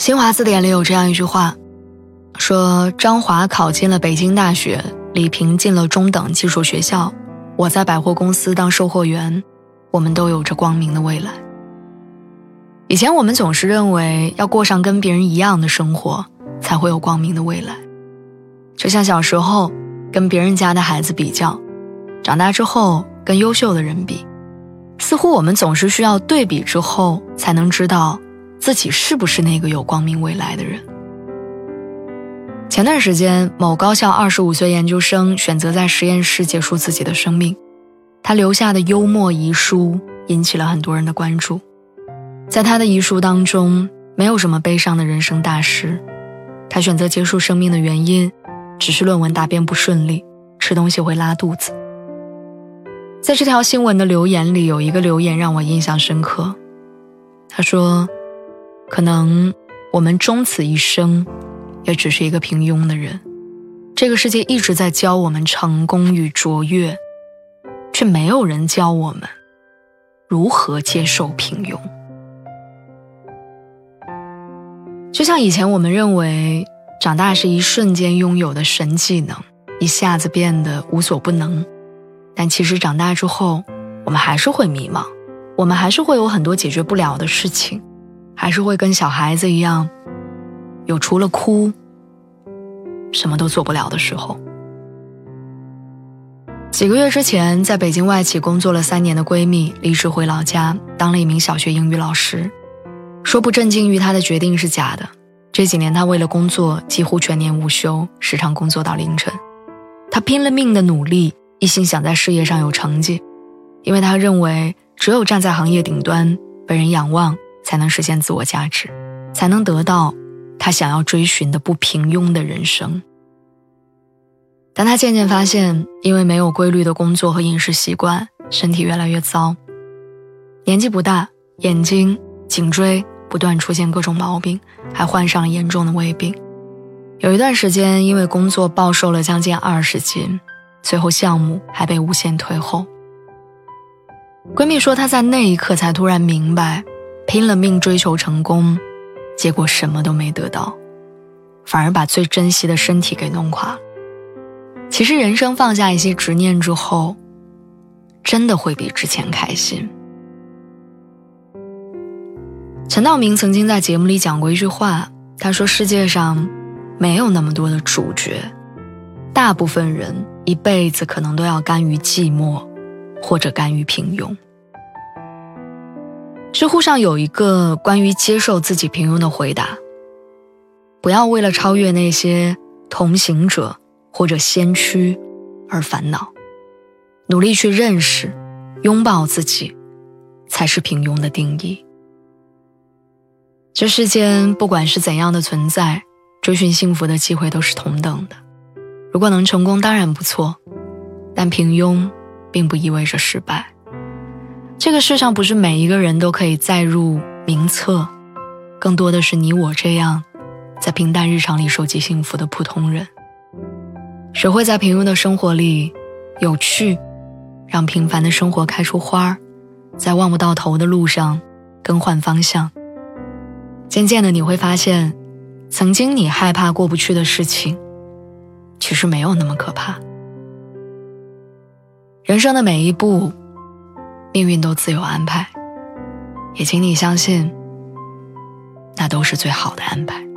新华字典里有这样一句话，说张华考进了北京大学，李平进了中等技术学校，我在百货公司当售货员，我们都有着光明的未来。以前我们总是认为要过上跟别人一样的生活，才会有光明的未来，就像小时候跟别人家的孩子比较，长大之后跟优秀的人比，似乎我们总是需要对比之后才能知道。自己是不是那个有光明未来的人？前段时间，某高校二十五岁研究生选择在实验室结束自己的生命，他留下的幽默遗书引起了很多人的关注。在他的遗书当中，没有什么悲伤的人生大事，他选择结束生命的原因，只是论文答辩不顺利，吃东西会拉肚子。在这条新闻的留言里，有一个留言让我印象深刻，他说。可能我们终此一生，也只是一个平庸的人。这个世界一直在教我们成功与卓越，却没有人教我们如何接受平庸。就像以前我们认为长大是一瞬间拥有的神技能，一下子变得无所不能，但其实长大之后，我们还是会迷茫，我们还是会有很多解决不了的事情。还是会跟小孩子一样，有除了哭什么都做不了的时候。几个月之前，在北京外企工作了三年的闺蜜离职回老家，当了一名小学英语老师。说不震惊于她的决定是假的。这几年，她为了工作几乎全年无休，时常工作到凌晨。她拼了命的努力，一心想在事业上有成绩，因为她认为只有站在行业顶端，被人仰望。才能实现自我价值，才能得到他想要追寻的不平庸的人生。但他渐渐发现，因为没有规律的工作和饮食习惯，身体越来越糟。年纪不大，眼睛、颈椎不断出现各种毛病，还患上了严重的胃病。有一段时间，因为工作暴瘦了将近二十斤，最后项目还被无限推后。闺蜜说，她在那一刻才突然明白。拼了命追求成功，结果什么都没得到，反而把最珍惜的身体给弄垮了。其实人生放下一些执念之后，真的会比之前开心。陈道明曾经在节目里讲过一句话，他说：“世界上没有那么多的主角，大部分人一辈子可能都要甘于寂寞，或者甘于平庸。”知乎上有一个关于接受自己平庸的回答：不要为了超越那些同行者或者先驱而烦恼，努力去认识、拥抱自己，才是平庸的定义。这世间不管是怎样的存在，追寻幸福的机会都是同等的。如果能成功，当然不错，但平庸并不意味着失败。这个世上不是每一个人都可以载入名册，更多的是你我这样，在平淡日常里收集幸福的普通人。学会在平庸的生活里有趣，让平凡的生活开出花儿，在望不到头的路上更换方向。渐渐的，你会发现，曾经你害怕过不去的事情，其实没有那么可怕。人生的每一步。命运都自有安排，也请你相信，那都是最好的安排。